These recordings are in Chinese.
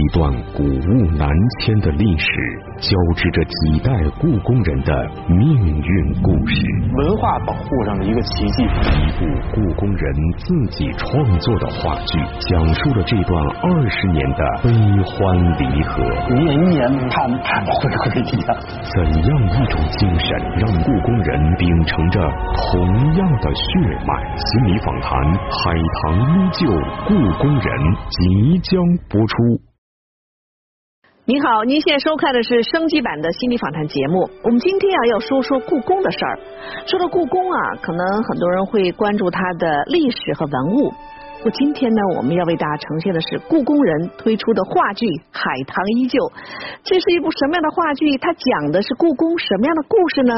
一段古物南迁的历史，交织着几代故宫人的命运故事。文化保护上的一个奇迹。一部故宫人自己创作的话剧，讲述了这段二十年的悲欢离合。年年盼盼回归呀！怎样一种精神，让故宫人秉承着同样的血脉？心理访谈，海棠依旧，故宫人即将播出。您好，您现在收看的是升级版的心理访谈节目。我们今天啊要说说故宫的事儿。说到故宫啊，可能很多人会关注它的历史和文物。我，今天呢，我们要为大家呈现的是故宫人推出的话剧《海棠依旧》。这是一部什么样的话剧？它讲的是故宫什么样的故事呢？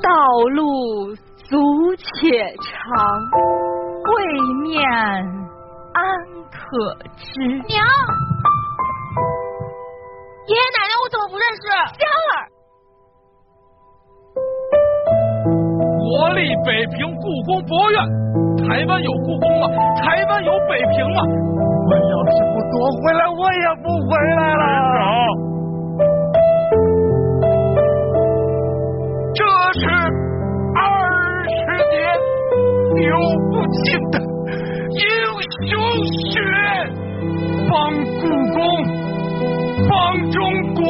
道路俗且长，未面安可知？娘，爷爷奶奶我怎么不认识？香儿，国立北平故宫博物院。台湾有故宫吗？台湾有北平吗？我要是不夺回来，我也不回来了。流不尽的英雄血，帮故宫，帮中国。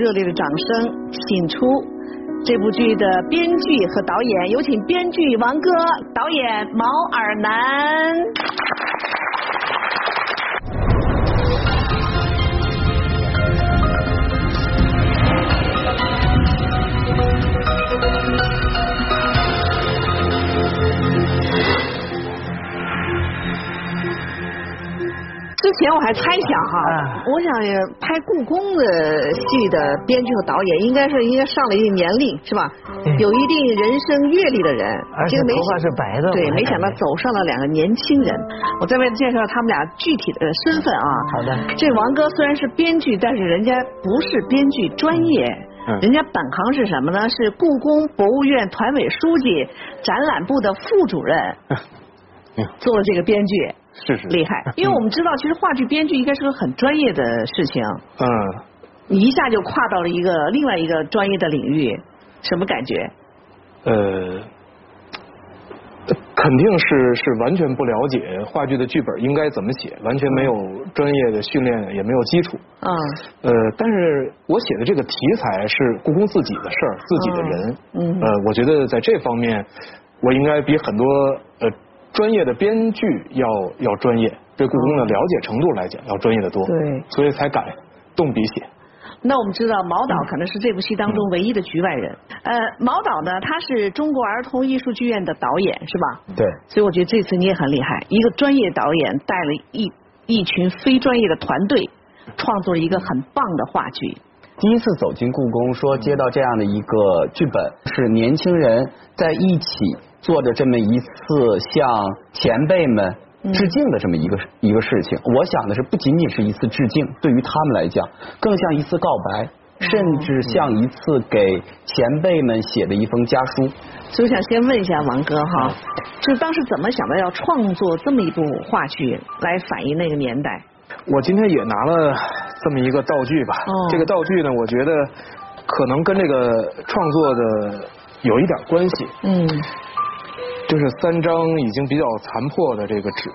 热烈的掌声请出这部剧的编剧和导演，有请编剧王哥，导演毛尔南。前我还猜想哈，我想拍故宫的戏的编剧和导演，应该是应该上了一定年龄是吧？有一定人生阅历的人，而且这个没头发是白的对，没想到走上了两个年轻人。我再为了介绍他们俩具体的身份啊。好的这王哥虽然是编剧，但是人家不是编剧专业。嗯人家本行是什么呢？是故宫博物院团委书记、展览部的副主任，嗯做了这个编剧。是是厉害，因为我们知道，其实话剧编剧应该是个很专业的事情，嗯，你一下就跨到了一个另外一个专业的领域，什么感觉？呃，肯定是是完全不了解话剧的剧本应该怎么写，完全没有专业的训练，也没有基础。嗯呃，但是我写的这个题材是故宫自己的事儿，自己的人。嗯呃，我觉得在这方面，我应该比很多呃专业的编剧要要专业，对故宫的了解程度来讲要专业的多。对所以才敢动笔写。那我们知道毛导可能是这部戏当中唯一的局外人。呃，毛导呢，他是中国儿童艺术剧院的导演，是吧？对，所以我觉得这次你也很厉害，一个专业导演带了一一群非专业的团队，创作了一个很棒的话剧。第一次走进故宫，说接到这样的一个剧本，是年轻人在一起做着这么一次向前辈们致敬的这么一个一个事情。我想的是，不仅仅是一次致敬，对于他们来讲，更像一次告白，甚至像一次给前辈们写的一封家书。所以我想先问一下王哥哈，就是当时怎么想到要创作这么一部话剧来反映那个年代？我今天也拿了这么一个道具吧。哦这个道具呢，我觉得可能跟这个创作的有一点关系。嗯这是三张已经比较残破的这个纸。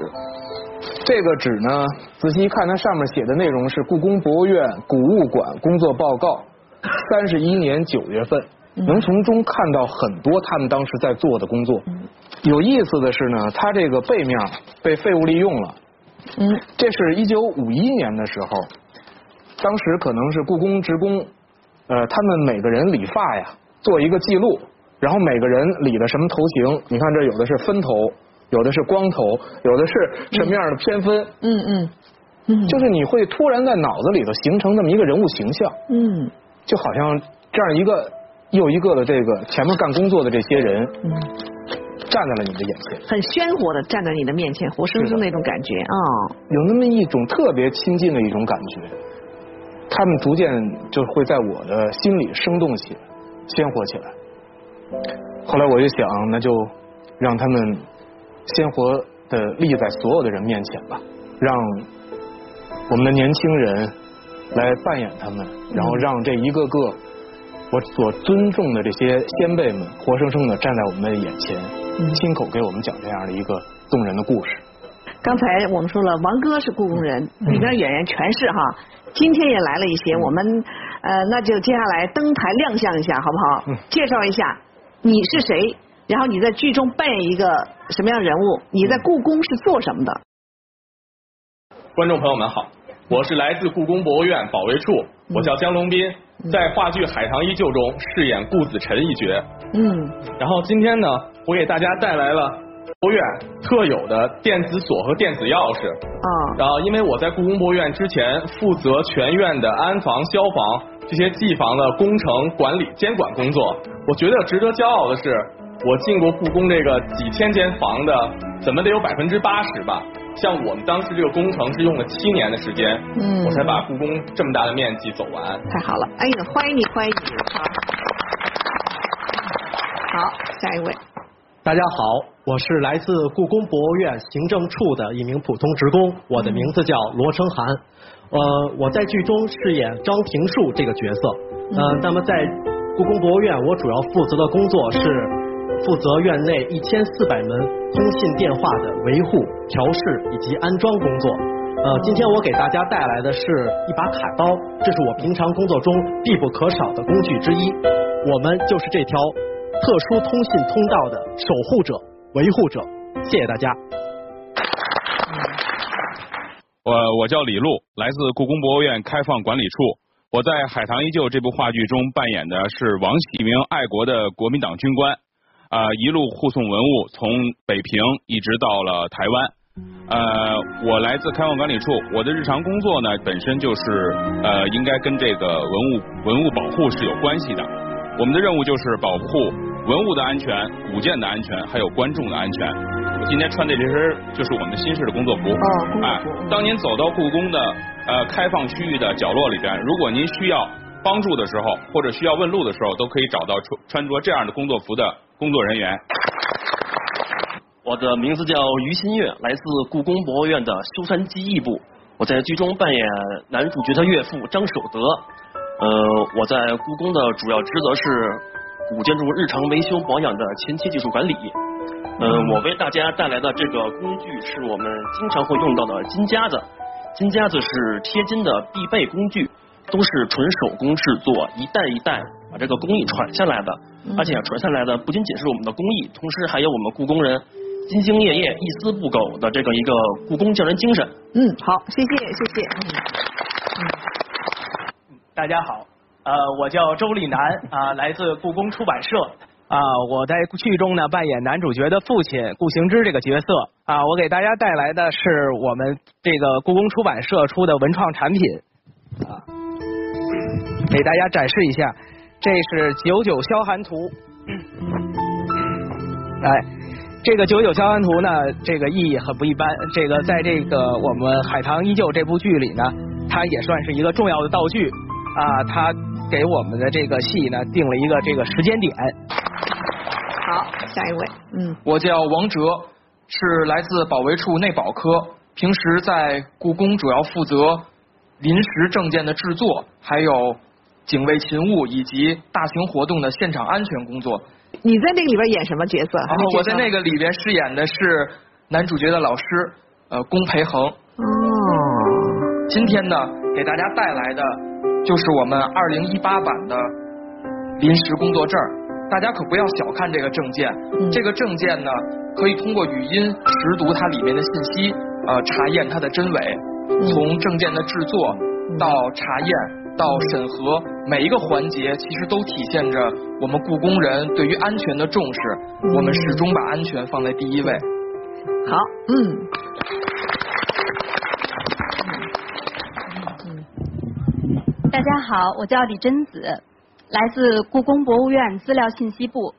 这个纸呢，仔细一看，它上面写的内容是故宫博物院古物馆工作报告，三十一年九月份，能从中看到很多他们当时在做的工作。有意思的是呢，它这个背面被废物利用了。嗯，这是一九五一年的时候，当时可能是故宫职工，呃，他们每个人理发呀，做一个记录，然后每个人理的什么头型，你看这有的是分头。有的是光头，有的是什么样的偏分？嗯嗯嗯，就是你会突然在脑子里头形成那么一个人物形象。嗯，就好像这样一个又一个的这个前面干工作的这些人，嗯，站在了你的眼前，很鲜活的站在你的面前，活生生那种感觉啊，有那么一种特别亲近的一种感觉，他们逐渐就会在我的心里生动起来，鲜活起来。后来我就想，那就让他们。鲜活的立在所有的人面前吧，让我们的年轻人来扮演他们，然后让这一个个我所尊重的这些先辈们，活生生的站在我们的眼前，亲口给我们讲这样的一个动人的故事。刚才我们说了，王哥是故宫人，里边演员全是哈，今天也来了一些，我们呃那就接下来登台亮相一下，好不好？介绍一下你是谁。然后你在剧中扮演一个什么样人物？你在故宫是做什么的？观众朋友们好，我是来自故宫博物院保卫处，我叫江龙斌，在话剧《海棠依旧》中饰演顾子辰一角。嗯。然后今天呢，我给大家带来了博物院特有的电子锁和电子钥匙。啊。然后，因为我在故宫博物院之前负责全院的安防、消防这些技房的工程管理监管工作，我觉得值得骄傲的是。我进过故宫这个几千间房的，怎么得有百分之八十吧？像我们当时这个工程是用了七年的时间，嗯，我才把故宫这么大的面积走完。太好了，哎呀，欢迎你，欢迎你，好，好，下一位。大家好，我是来自故宫博物院行政处的一名普通职工，我的名字叫罗成涵，呃，我在剧中饰演张平树这个角色，呃，那么在故宫博物院，我主要负责的工作是。负责院内一千四百门通信电话的维护、调试以及安装工作。呃，今天我给大家带来的是一把卡刀，这是我平常工作中必不可少的工具之一。我们就是这条特殊通信通道的守护者、维护者。谢谢大家。我我叫李璐，来自故宫博物院开放管理处。我在《海棠依旧》这部话剧中扮演的是王喜明，爱国的国民党军官。啊，一路护送文物从北平一直到了台湾。呃，我来自开放管理处，我的日常工作呢本身就是呃，应该跟这个文物文物保护是有关系的。我们的任务就是保护文物的安全、古建的安全，还有观众的安全。我今天穿的这身就是我们的新式的工作服。哦，哎，当您走到故宫的呃开放区域的角落里边，如果您需要帮助的时候，或者需要问路的时候，都可以找到穿穿着这样的工作服的。工作人员，我的名字叫于新月，来自故宫博物院的修缮技艺部。我在剧中扮演男主角的岳父张守德。呃，我在故宫的主要职责是古建筑日常维修保养的前期技术管理。嗯，我为大家带来的这个工具是我们经常会用到的金夹子。金夹子是贴金的必备工具，都是纯手工制作，一代一代把这个工艺传下来的。而且传下来的不仅仅是我们的工艺，同时还有我们故宫人兢兢业业、一丝不苟的这个一个故宫匠人精神。嗯，好，谢谢，谢谢。大家好，呃，我叫周立南，啊，来自故宫出版社，啊，我在剧中呢扮演男主角的父亲顾行之这个角色，啊，我给大家带来的是我们这个故宫出版社出的文创产品，啊，给大家展示一下。这是九九消寒图，哎，这个九九消寒图呢，这个意义很不一般。这个在这个我们《海棠依旧》这部剧里呢，它也算是一个重要的道具啊。它给我们的这个戏呢定了一个这个时间点。好，下一位，嗯，我叫王哲，是来自保卫处内保科，平时在故宫主要负责临时证件的制作，还有。警卫勤务以及大型活动的现场安全工作。你在那个里边演什么角色？然后我在那个里边饰演的是男主角的老师，呃，龚培恒。哦。今天呢，给大家带来的就是我们二零一八版的临时工作证。大家可不要小看这个证件，这个证件呢，可以通过语音识读它里面的信息，呃，查验它的真伪。从证件的制作到查验到审核，每一个环节其实都体现着我们故宫人对于安全的重视。我们始终把安全放在第一位。好，嗯。大家好，我叫李贞子，来自故宫博物院资料信息部。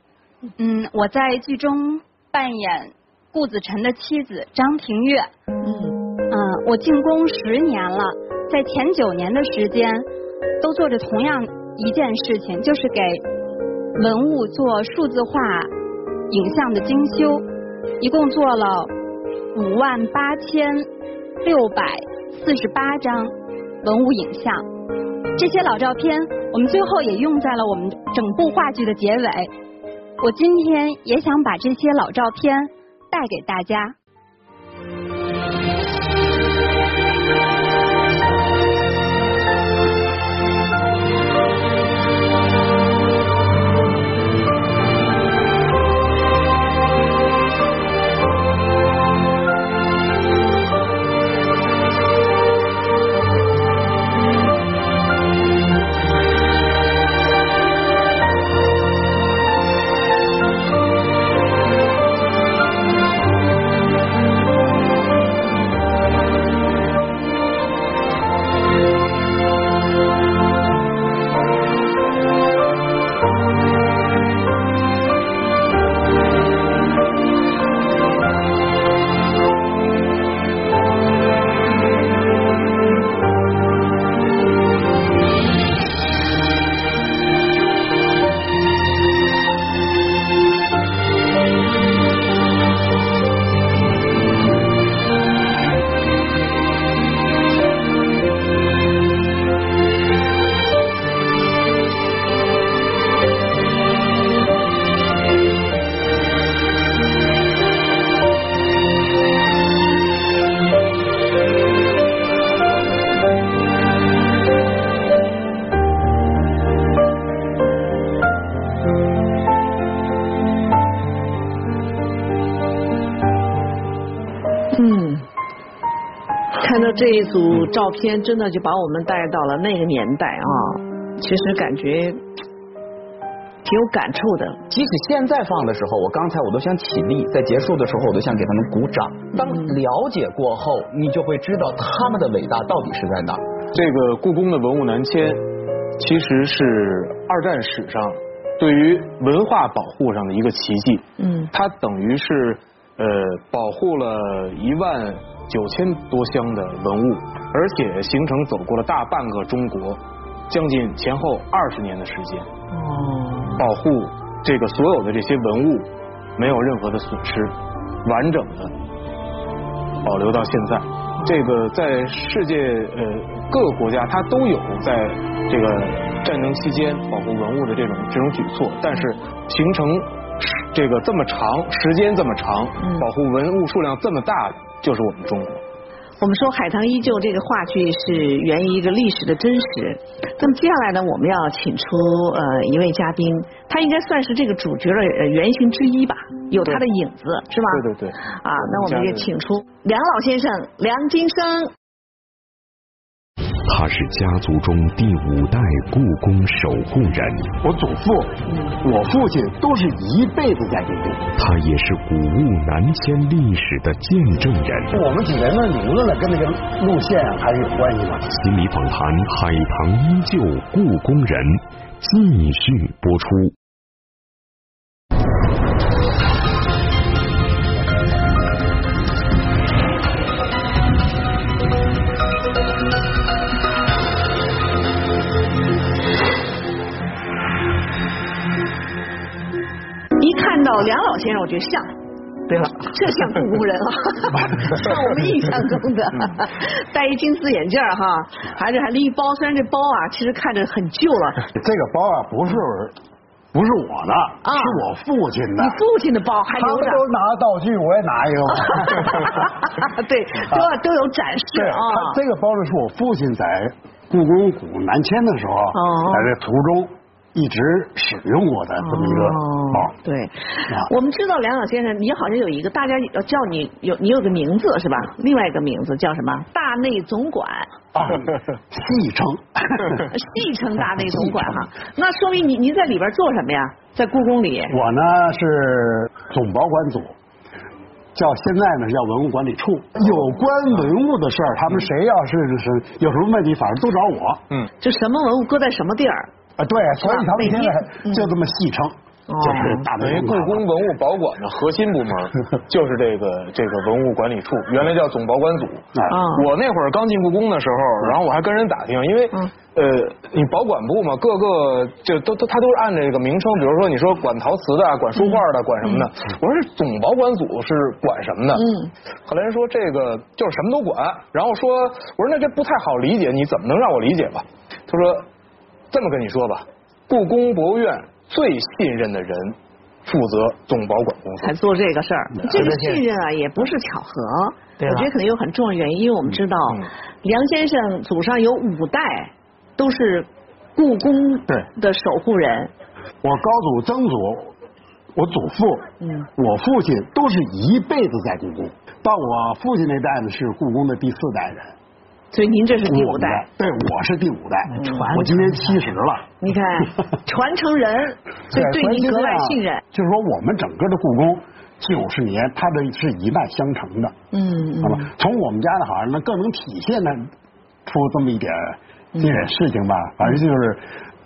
嗯，我在剧中扮演顾子辰的妻子张庭月。嗯。嗯，我进宫十年了，在前九年的时间，都做着同样一件事情，就是给文物做数字化影像的精修，一共做了五万八千六百四十八张文物影像。这些老照片，我们最后也用在了我们整部话剧的结尾。我今天也想把这些老照片带给大家。组照片真的就把我们带到了那个年代啊！其实感觉挺有感触的。即使现在放的时候，我刚才我都想起立，在结束的时候我都想给他们鼓掌。当了解过后，你就会知道他们的伟大到底是在哪。这个故宫的文物南迁，其实是二战史上对于文化保护上的一个奇迹。嗯，它等于是呃保护了一万。九千多箱的文物，而且行程走过了大半个中国，将近前后二十年的时间。哦，保护这个所有的这些文物没有任何的损失，完整的保留到现在。这个在世界呃各个国家，它都有在这个战争期间保护文物的这种这种举措，但是形成这个这么长时间这么长，保护文物数量这么大的。就是我们中国。我们说《海棠依旧》这个话剧是源于一个历史的真实。那么接下来呢，我们要请出呃一位嘉宾，他应该算是这个主角的原型之一吧，有他的影子，是吧？对对对。啊，那我们也请出梁老先生梁金生。他是家族中第五代故宫守护人。我祖父、我父亲都是一辈子在故宫。他也是古物南迁历史的见证人。我们几代人名字呢，跟那个路线还是有关系吗。心理访谈《海棠依旧故宫人》继续播出。到梁老先生，我觉得像，对了，这像故宫人啊，像我们印象中的，戴一金丝眼镜哈，还是还拎一包，虽然这包啊，其实看着很旧了。这个包啊，不是不是我的，是我父亲的。你父亲的包还留着？他们都拿道具，我也拿一个。对，都要都有展示啊。这个包呢，是我父亲在故宫古南迁的时候，在这途中。一直使用过的这么一个哦，对，我们知道梁老先生，你好像有一个大家要叫你有你有个名字是吧？另外一个名字叫什么？大内总管，啊戏称，戏称大内总管哈。那说明您您在里边做什么呀？在故宫里？我呢是总保管组，叫现在呢叫文物管理处。有关文物的事儿，他们谁要是是有什么问题，反正都找我。嗯，就什么文物搁在什么地儿？啊，对，所以他们现在就这么戏称，就是大等于故宫文物保管的核心部门 就是这个这个文物管理处，原来叫总保管组。我那会儿刚进故宫的时候，然后我还跟人打听，因为呃，你保管部嘛，各个就都都他都是按这个名称，比如说你说管陶瓷的、管书画的、管什么的，我说这总保管组是管什么的？嗯，后来人说这个就是什么都管，然后说我说那这不太好理解，你怎么能让我理解吧？他说。这么跟你说吧，故宫博物院最信任的人负责总保管工作，才做这个事儿。这个信任啊，也不是巧合，我觉得可能有很重要原因。因为我们知道，梁先生祖上有五代都是故宫的守护人。我高祖、曾祖，我祖父，嗯，我父亲都是一辈子在故宫。到我父亲那代呢，是故宫的第四代人。所以您这是第五代，对，我是第五代，我今年七十了。你看，传承人，所以对您格外信任。就是说，我们整个的故宫九十年，它的是一脉相承的。嗯，那么，从我们家的好像呢，更能体现呢出这么一点一点事情吧。反正就是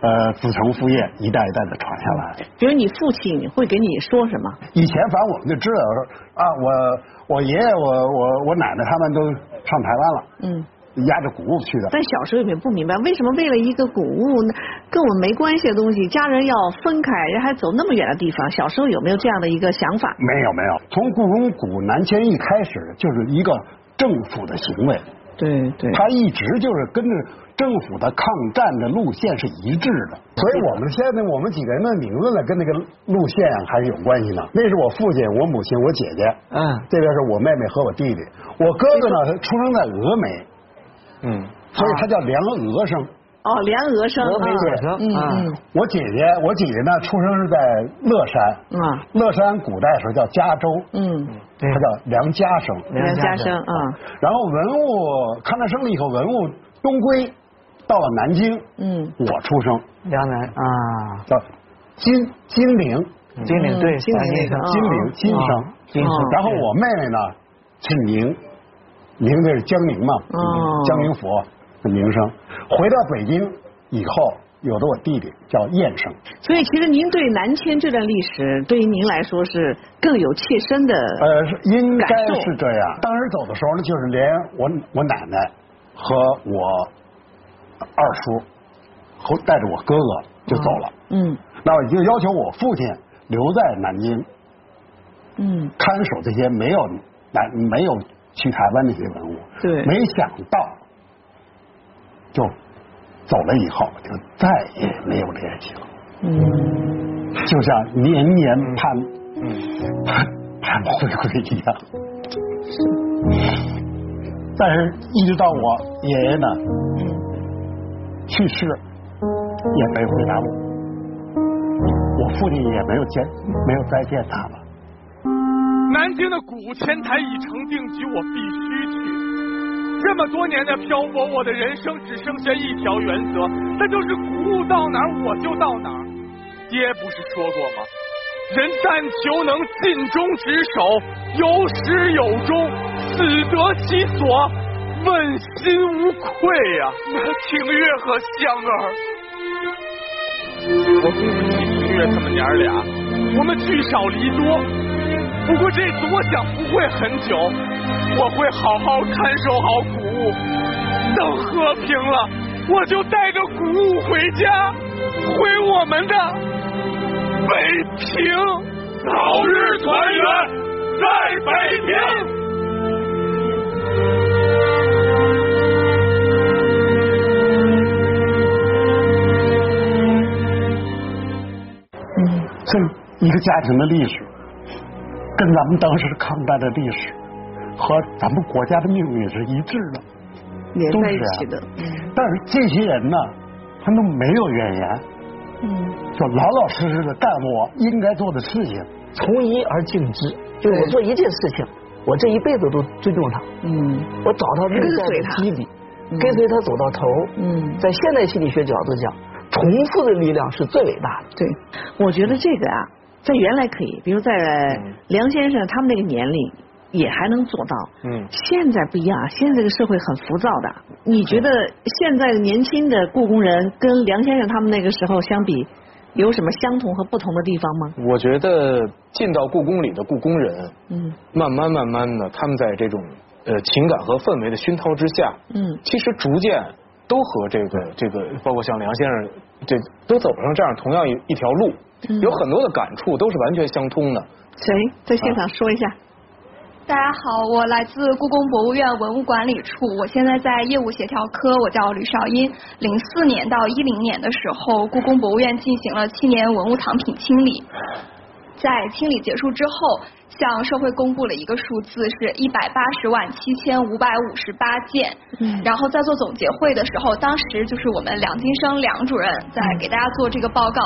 呃，子承父业，一代一代的传下来。比如你父亲会给你说什么？以前反正我们就知道说啊，我我爷爷我我我奶奶他们都上台湾了。嗯。压着谷物去的，但小时候也不明白，为什么为了一个谷物跟我们没关系的东西，家人要分开，人还走那么远的地方？小时候有没有这样的一个想法？没有没有，从故宫古南迁一开始就是一个政府的行为，对对，他一直就是跟着政府的抗战的路线是一致的，所以我们现在我们几个人的名字呢，跟那个路线还是有关系的。那是我父亲、我母亲、我姐姐，嗯，这边是我妹妹和我弟弟，我哥哥呢，他出生在峨眉。嗯，所以他叫梁峨生。哦，梁峨生，峨眉姐生。嗯嗯。我姐姐，我姐姐呢，出生是在乐山。嗯。乐山古代时候叫嘉州。嗯。他叫梁家生。梁家生啊。然后文物抗战胜利以后，文物东归到了南京。嗯。我出生。梁南啊。叫金金陵。金陵对。金陵金陵金生。金生。然后我妹妹呢是宁。名字是江宁嘛？江宁府的名声。回到北京以后，有的我弟弟叫燕生。所以，其实您对南迁这段历史，对于您来说是更有切身的呃，应该是这样。当时走的时候呢，就是连我我奶奶和我二叔和带着我哥哥就走了。嗯。那我就要求我父亲留在南京，嗯，看守这些没有南没有。去台湾那些文物，对，没想到就走了以后，就再也没有联系了。嗯，就像年年盼盼盼回归一样。但是，一直到我爷爷呢去世，也没回答我。我父亲也没有见，没有再见他了。南京的古前台已成定局，我必须去。这么多年的漂泊，我的人生只剩下一条原则，那就是古物到哪儿我就到哪儿。爹不是说过吗？人但求能尽忠职守，有始有终，死得其所，问心无愧呀。那清月和香儿，我不起清月他们娘俩，我们聚少离多。不过这次我想不会很久，我会好好看守好谷物，等和平了，我就带着谷物回家，回我们的北平，早日团圆，在北平。这一个家庭的历史，跟咱们当时抗战的历史和咱们国家的命运是一致的，连在一起的。但是这些人呢，他们没有怨言，嗯，就老老实实的干我应该做的事情，从一而尽之。就我做一件事情，我这一辈子都尊重他，嗯，我找到内在的基底，跟随他走到头，嗯，在现代心理学角度讲。重复的力量是最伟大的。对，我觉得这个啊，在原来可以，比如在梁先生他们那个年龄也还能做到。嗯。现在不一样，现在这个社会很浮躁的。你觉得现在年轻的故宫人跟梁先生他们那个时候相比，有什么相同和不同的地方吗？我觉得进到故宫里的故宫人，嗯，慢慢慢慢的，他们在这种呃情感和氛围的熏陶之下，嗯，其实逐渐。都和这个这个，包括像梁先生，这都走上这样同样一一条路，有很多的感触都是完全相通的。谁在现场说一下？大家好，我来自故宫博物院文物管理处，我现在在业务协调科，我叫吕少英。零四年到一零年的时候，故宫博物院进行了七年文物藏品清理，在清理结束之后。向社会公布了一个数字，是一百八十万七千五百五十八件。嗯，然后在做总结会的时候，当时就是我们梁金生梁主任在给大家做这个报告。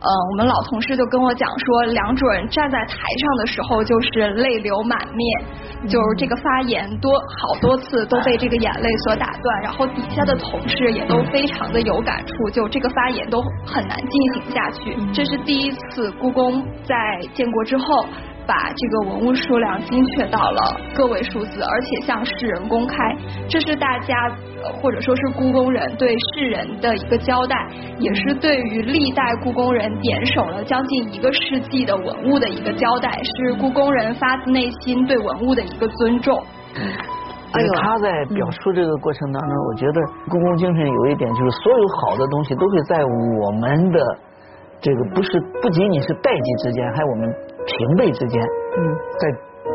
呃，我们老同事就跟我讲说，梁主任站在台上的时候就是泪流满面，就是这个发言多好多次都被这个眼泪所打断，然后底下的同事也都非常的有感触，就这个发言都很难进行下去。这是第一次故宫在建国之后。把这个文物数量精确到了个位数字，而且向世人公开，这是大家或者说是故宫人对世人的一个交代，也是对于历代故宫人点守了将近一个世纪的文物的一个交代，是故宫人发自内心对文物的一个尊重。哎呦，他在表述这个过程当中，我觉得故宫精神有一点就是，所有好的东西都会在我们的这个不是不仅仅是代际之间，还有我们。平辈之间，嗯，在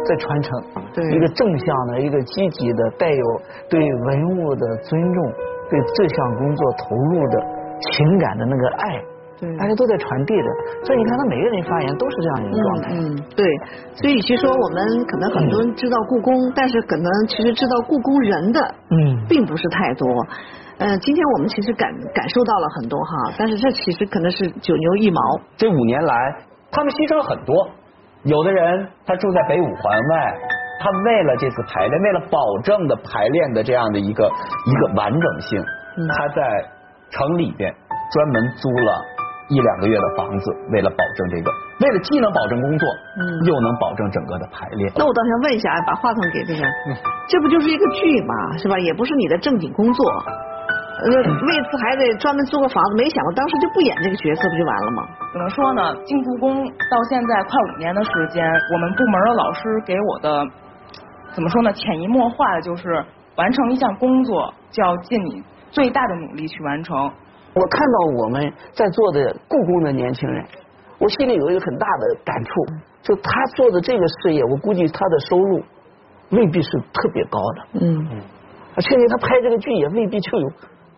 在传承，对一个正向的、一个积极的、带有对文物的尊重、对这项工作投入的情感的那个爱，对，大家都在传递着。所以你看，他每个人发言都是这样一个状态。嗯，对。所以，与其实说我们可能很多人知道故宫，但是可能其实知道故宫人的，嗯，并不是太多。嗯，今天我们其实感感受到了很多哈，但是这其实可能是九牛一毛。这五年来，他们牺牲了很多。有的人他住在北五环外，他为了这次排练，为了保证的排练的这样的一个一个完整性，他在城里边专门租了一两个月的房子，为了保证这个，为了既能保证工作，嗯又能保证整个的排练。那我倒想问一下，把话筒给这个，这不就是一个剧嘛，是吧？也不是你的正经工作。呃，为此还得专门租个房子，没想到当时就不演这个角色，不就完了吗？怎么说呢？进故宫到现在快五年的时间，我们部门的老师给我的怎么说呢？潜移默化的就是完成一项工作，就要尽你最大的努力去完成。我看到我们在座的故宫的年轻人，我心里有一个很大的感触，就他做的这个事业，我估计他的收入未必是特别高的。嗯，而且他拍这个剧也未必就有。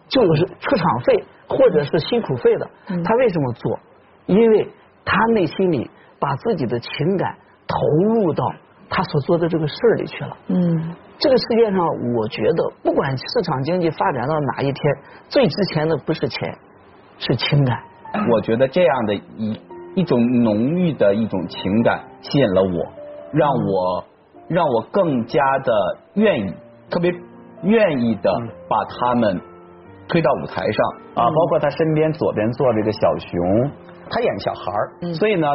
就是出场费或者是辛苦费的，他为什么做？因为他内心里把自己的情感投入到他所做的这个事儿里去了。嗯，这个世界上，我觉得不管市场经济发展到哪一天，最值钱的不是钱，是情感。我觉得这样的一一种浓郁的一种情感吸引了我，让我让我更加的愿意，特别愿意的把他们。推到舞台上啊，包括他身边左边坐这个小熊，他演小孩儿，所以呢，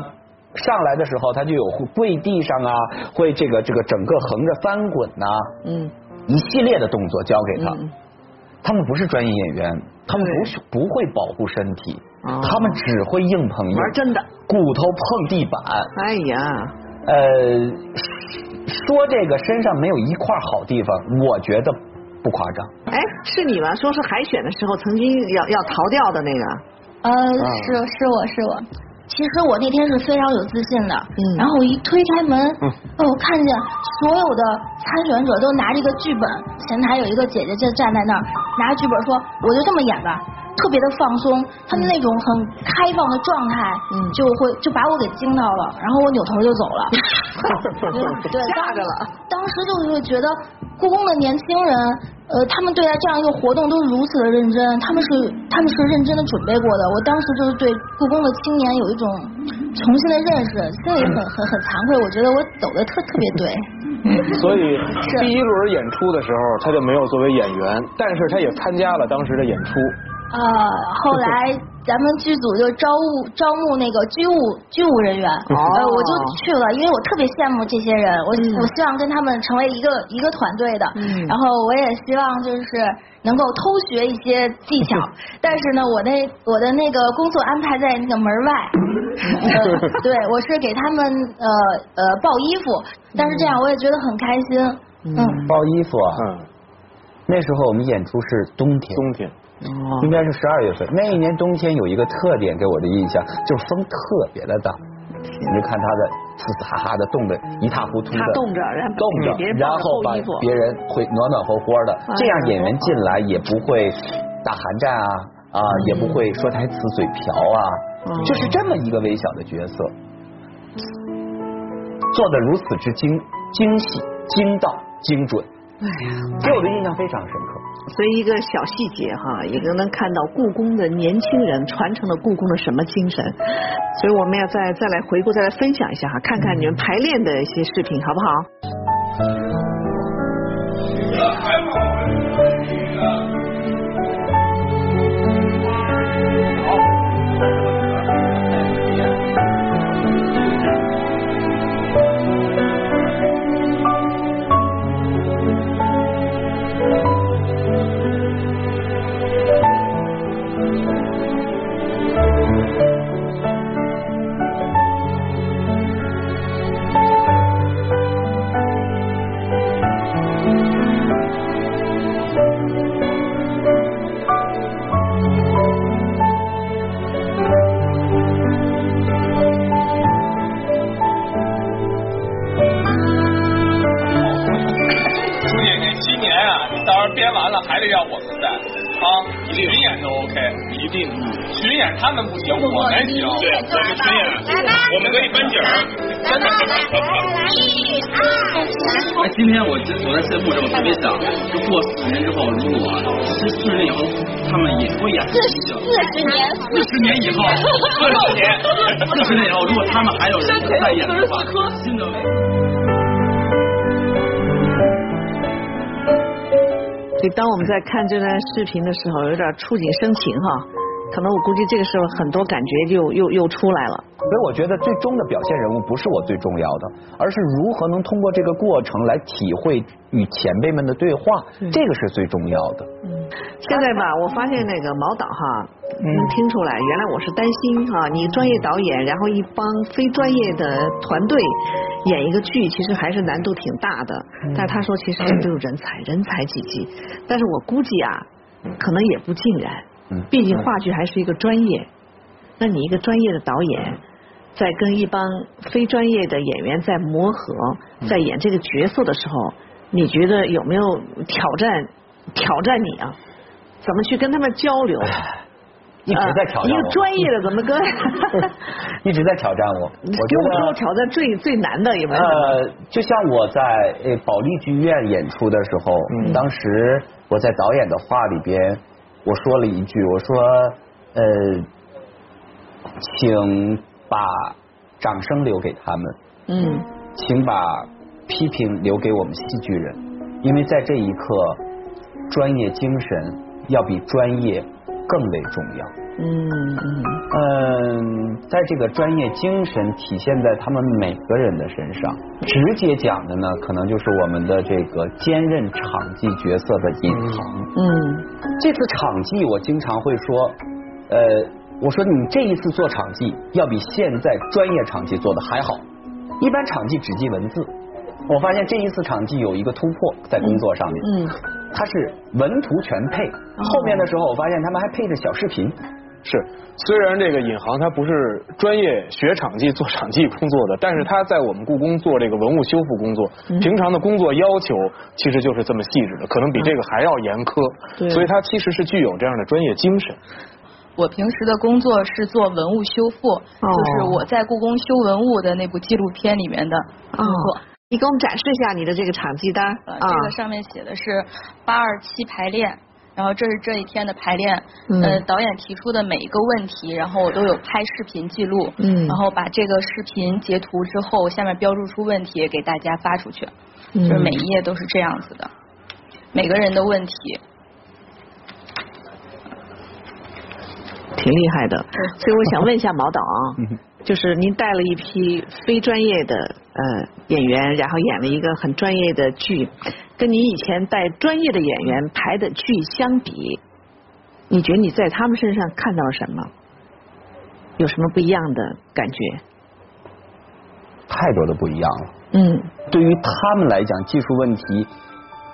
上来的时候他就有跪地上啊，会这个这个整个横着翻滚呐，嗯，一系列的动作教给他。他们不是专业演员，他们不不会保护身体，他们只会硬碰硬，玩真的，骨头碰地板。哎呀，呃，说这个身上没有一块好地方，我觉得。不夸张，哎，是你吗？说是海选的时候曾经要要逃掉的那个，呃，是是我是我，其实我那天是非常有自信的，嗯。然后我一推开门，哦，我看见所有的参选者都拿着一个剧本，前台有一个姐姐就站在那儿，拿着剧本说，我就这么演吧。特别的放松，他们那种很开放的状态，就会就把我给惊到了，然后我扭头就走了。对，吓着了。当时就会觉得故宫的年轻人，呃，他们对待这样一个活动都是如此的认真，他们是他们是认真的准备过的。我当时就是对故宫的青年有一种重新的认识，心里很很很惭愧。我觉得我走的特特别对。所以 第一轮演出的时候，他就没有作为演员，但是他也参加了当时的演出。呃，后来咱们剧组就招募招募那个剧务剧务人员，呃，我就去了，因为我特别羡慕这些人，我我希望跟他们成为一个一个团队的，然后我也希望就是能够偷学一些技巧，但是呢，我那我的那个工作安排在那个门外，对，我是给他们呃呃抱衣服，但是这样我也觉得很开心，嗯，抱衣服啊，嗯那时候我们演出是冬天，冬天。应该是十二月份，那一年冬天有一个特点给我的印象，就是风特别的大，你就看他的嘶嘶哈哈的冻得一塌糊涂的，他冻着，然后冻着，然后把别人会暖暖和和的，这样演员进来也不会打寒战啊啊，也不会说台词嘴瓢啊，就是这么一个微小的角色，做的如此之精精细、精到、精准。哎呀，给我的印象非常深刻。所以一个小细节哈，也能看到故宫的年轻人传承了故宫的什么精神。所以我们要再再来回顾，再来分享一下哈，看看你们排练的一些视频，好不好？还所以，当我们在看这段视频的时候，有点触景生情哈。可能我估计这个时候很多感觉就又又出来了。所以我觉得最终的表现人物不是我最重要的，而是如何能通过这个过程来体会与前辈们的对话，这个是最重要的。嗯，现在吧，我发现那个毛导哈，能听出来，原来我是担心哈，你专业导演，然后一帮非专业的团队演一个剧，其实还是难度挺大的。但是他说，其实这都是人才，人才济济。但是我估计啊，可能也不尽然。毕竟话剧还是一个专业，那你一个专业的导演，在跟一帮非专业的演员在磨合，在演这个角色的时候，你觉得有没有挑战挑战你啊？怎么去跟他们交流？一直在挑战我。一个专业的怎么跟？一直在挑战我。给我说挑战最最难的有没有？呃，就像我在呃保利剧院演出的时候，当时我在导演的话里边。我说了一句，我说，呃，请把掌声留给他们，嗯，请把批评留给我们戏剧人，因为在这一刻，专业精神要比专业更为重要。嗯嗯嗯，在这个专业精神体现在他们每个人的身上，直接讲的呢，可能就是我们的这个兼任场记角色的隐藏。嗯，这次场记我经常会说，呃，我说你这一次做场记要比现在专业场记做的还好。一般场记只记文字，我发现这一次场记有一个突破在工作上面。嗯，它是文图全配，后面的时候我发现他们还配着小视频。是，虽然这个尹航他不是专业学场记做场记工作的，但是他在我们故宫做这个文物修复工作，平常的工作要求其实就是这么细致的，可能比这个还要严苛，所以他其实是具有这样的专业精神。我平时的工作是做文物修复，就是我在故宫修文物的那部纪录片里面的工作。你给我们展示一下你的这个场记单。这个上面写的是八二七排练，然后这是这一天的排练。呃，导演提出的每一个问题，然后我都有拍视频记录。嗯。然后把这个视频截图之后，下面标注出问题给大家发出去。嗯。就是每一页都是这样子的，每个人的问题。挺厉害的，所以我想问一下毛导啊，就是您带了一批非专业的呃演员，然后演了一个很专业的剧，跟你以前带专业的演员排的剧相比，你觉得你在他们身上看到了什么？有什么不一样的感觉？太多的不一样了。嗯。对于他们来讲，技术问题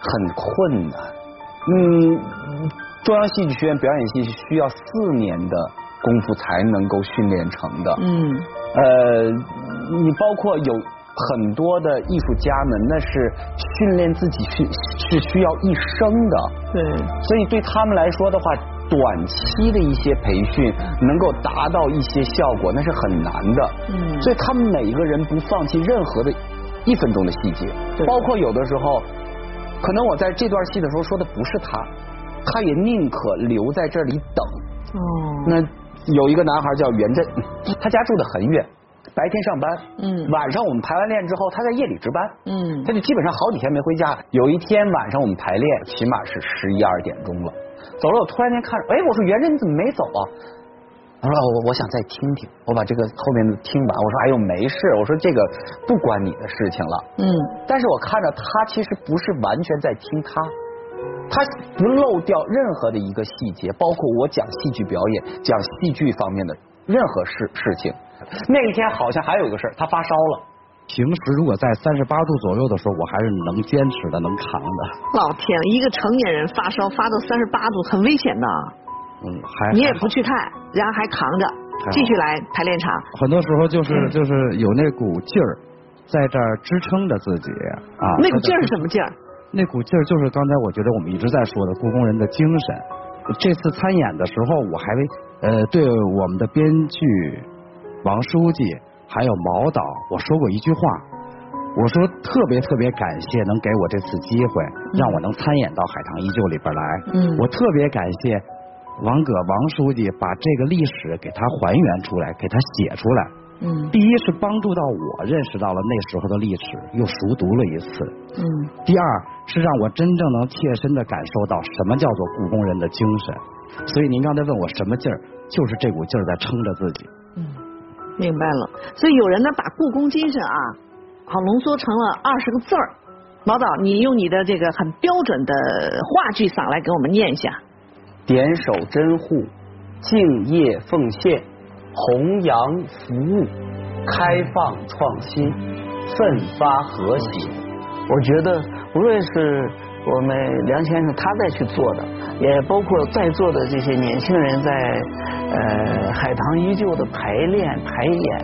很困难。嗯。中央戏剧学院表演系是需要四年的功夫才能够训练成的。嗯。呃，你包括有很多的艺术家们，那是训练自己是是需要一生的。对。所以对他们来说的话，短期的一些培训能够达到一些效果，那是很难的。嗯。所以他们每一个人不放弃任何的一分钟的细节，包括有的时候，可能我在这段戏的时候说的不是他。他也宁可留在这里等。哦。那有一个男孩叫袁振，他家住的很远，白天上班，嗯，晚上我们排完练之后，他在夜里值班，嗯，他就基本上好几天没回家。有一天晚上我们排练，起码是十一二点钟了，走了，我突然间看着，哎，我说袁振你怎么没走啊？他说我我想再听听，我把这个后面的听完。我说哎呦没事，我说这个不关你的事情了，嗯，但是我看着他其实不是完全在听他。他不漏掉任何的一个细节，包括我讲戏剧表演、讲戏剧方面的任何事事情。那一天好像还有一个事儿，他发烧了。平时如果在三十八度左右的时候，我还是能坚持的，能扛的。老天，一个成年人发烧发到三十八度，很危险的。嗯，还你也不去看，然后还扛着继续来排练场。很多时候就是就是有那股劲儿在这儿支撑着自己啊。那股劲儿是什么劲儿？那股劲儿就是刚才我觉得我们一直在说的故宫人的精神。这次参演的时候，我还呃对我们的编剧王书记还有毛导我说过一句话，我说特别特别感谢能给我这次机会，让我能参演到《海棠依旧》里边来。嗯。我特别感谢王葛王书记把这个历史给他还原出来，给他写出来。嗯，第一是帮助到我认识到了那时候的历史，又熟读了一次。嗯，第二是让我真正能切身的感受到什么叫做故宫人的精神。所以您刚才问我什么劲儿，就是这股劲儿在撑着自己。明白了。所以有人呢把故宫精神啊，好浓缩成了二十个字儿。毛导，你用你的这个很标准的话剧嗓来给我们念一下：点守真护，敬业奉献。弘扬服务，开放创新，奋发和谐。我觉得，无论是我们梁先生他在去做的，也包括在座的这些年轻人在呃海棠依旧的排练排演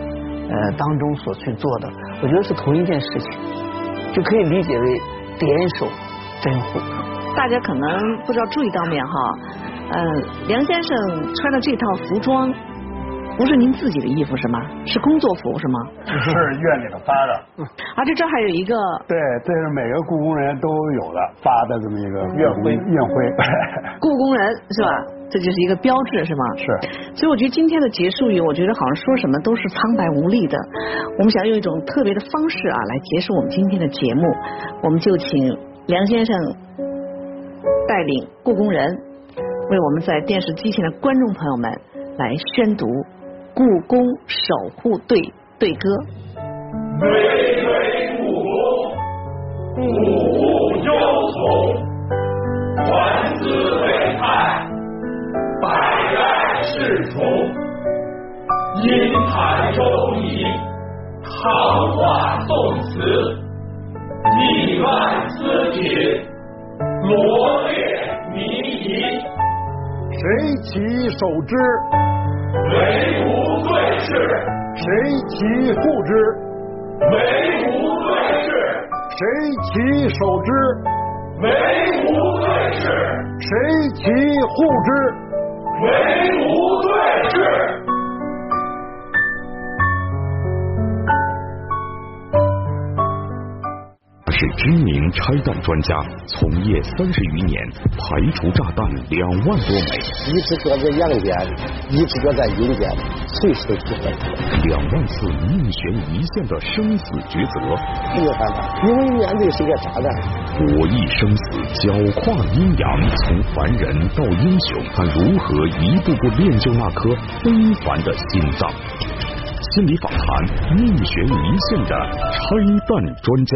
呃当中所去做的，我觉得是同一件事情，就可以理解为点守真护。大家可能不知道注意到没哈，嗯，梁先生穿的这套服装。不是您自己的衣服是吗？是工作服是吗？是院里头发的。而且这还有一个。对，这是每个故宫人都有的发的这么一个院徽。院徽。故宫人是吧？这就是一个标志是吗？是。所以我觉得今天的结束语，我觉得好像说什么都是苍白无力的。我们想用一种特别的方式啊，来结束我们今天的节目。我们就请梁先生带领故宫人，为我们在电视机前的观众朋友们来宣读。故宫守护队队歌。巍巍故宫，古物悠从，万姿伟态，百代侍从。音弹周仪，唐画宋词，历万丝锦，罗列靡遗。谁其手之？为无罪事，谁其护之？为无罪事，谁其守之？为无罪事，谁其护之？为无罪事。是知名拆弹专家，从业三十余年，排除炸弹两万多枚。一直搁在阳间，一直搁在阴间，随时都可以。两万次命悬一线的生死抉择。没有办法，因为面对是个炸弹。博弈生死，搅跨阴阳，从凡人到英雄，他如何一步步练就那颗非凡的心脏？心理访谈，命悬一线的拆弹专家。